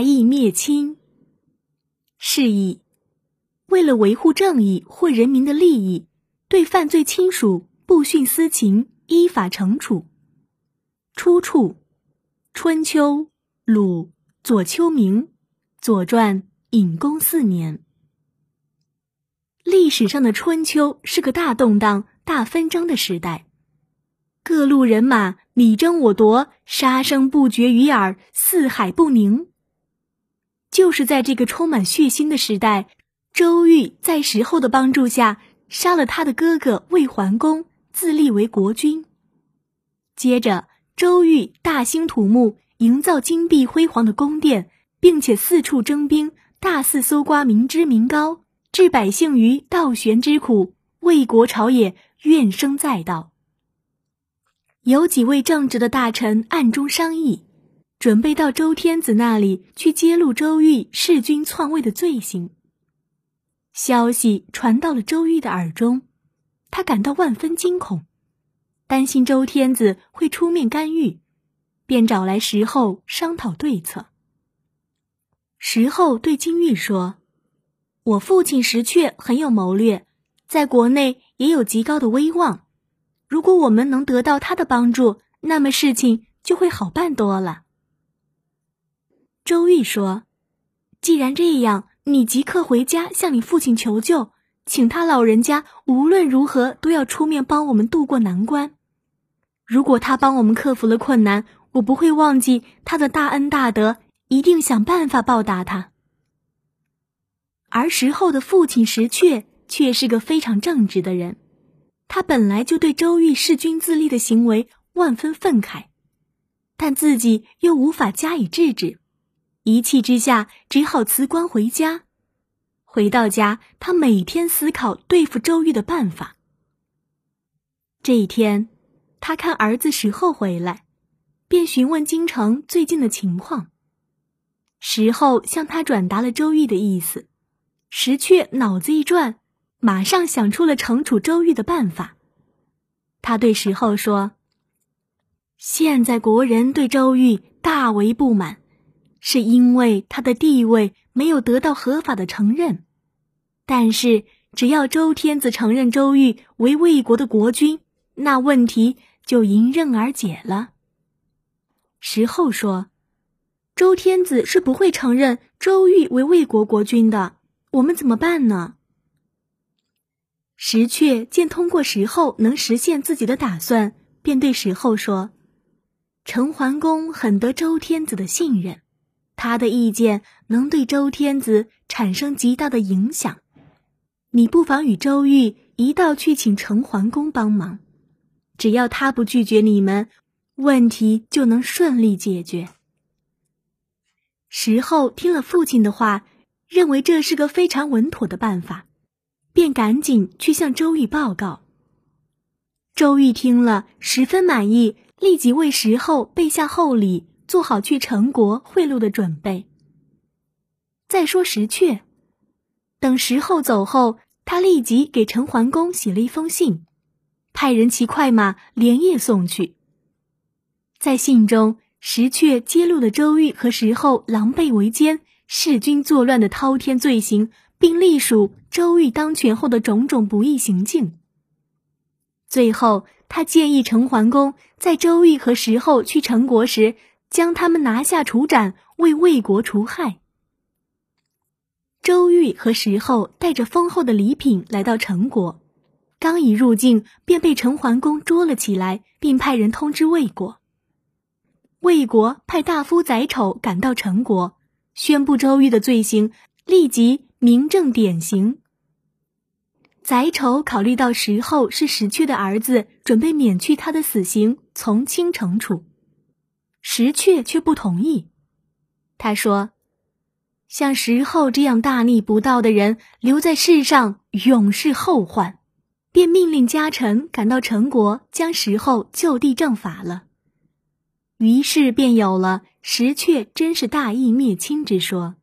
大义灭亲，是以为了维护正义或人民的利益，对犯罪亲属不徇私情，依法惩处。出处：春秋鲁左丘明《左传》隐公四年。历史上的春秋是个大动荡、大纷争的时代，各路人马你争我夺，杀声不绝于耳，四海不宁。就是在这个充满血腥的时代，周瑜在石厚的帮助下杀了他的哥哥魏桓公，自立为国君。接着，周瑜大兴土木，营造金碧辉煌的宫殿，并且四处征兵，大肆搜刮民脂民膏，置百姓于倒悬之苦。魏国朝野怨声载道。有几位正直的大臣暗中商议。准备到周天子那里去揭露周瑜弑君篡位的罪行。消息传到了周瑜的耳中，他感到万分惊恐，担心周天子会出面干预，便找来石后商讨对策。石后对金玉说：“我父亲石阙很有谋略，在国内也有极高的威望，如果我们能得到他的帮助，那么事情就会好办多了。”周瑜说：“既然这样，你即刻回家向你父亲求救，请他老人家无论如何都要出面帮我们渡过难关。如果他帮我们克服了困难，我不会忘记他的大恩大德，一定想办法报答他。”而石后的父亲石阙却是个非常正直的人，他本来就对周瑜弑君自立的行为万分愤慨，但自己又无法加以制止。一气之下，只好辞官回家。回到家，他每天思考对付周瑜的办法。这一天，他看儿子石后回来，便询问京城最近的情况。石后向他转达了周瑜的意思，石阙脑子一转，马上想出了惩处周瑜的办法。他对石后说：“现在国人对周瑜大为不满。”是因为他的地位没有得到合法的承认，但是只要周天子承认周瑜为魏国的国君，那问题就迎刃而解了。石后说：“周天子是不会承认周瑜为魏国国君的，我们怎么办呢？”石阙见通过石后能实现自己的打算，便对石后说：“陈桓公很得周天子的信任。”他的意见能对周天子产生极大的影响，你不妨与周瑜一道去请陈桓公帮忙，只要他不拒绝你们，问题就能顺利解决。石后听了父亲的话，认为这是个非常稳妥的办法，便赶紧去向周瑜报告。周瑜听了十分满意，立即为石后备下厚礼。做好去陈国贿赂的准备。再说石阙，等石后走后，他立即给陈桓公写了一封信，派人骑快马连夜送去。在信中，石阙揭露了周瑜和石后狼狈为奸、弑君作乱的滔天罪行，并隶属周瑜当权后的种种不义行径。最后，他建议陈桓公在周瑜和石后去陈国时。将他们拿下处斩，为魏国除害。周瑜和石后带着丰厚的礼品来到陈国，刚一入境，便被陈桓公捉了起来，并派人通知魏国。魏国派大夫宰丑赶到陈国，宣布周瑜的罪行，立即明正典刑。宰丑考虑到石后是石阙的儿子，准备免去他的死刑，从轻惩处。石阙却不同意，他说：“像石后这样大逆不道的人，留在世上永是后患。”便命令家臣赶到陈国，将石后就地正法了。于是便有了“石阙真是大义灭亲”之说。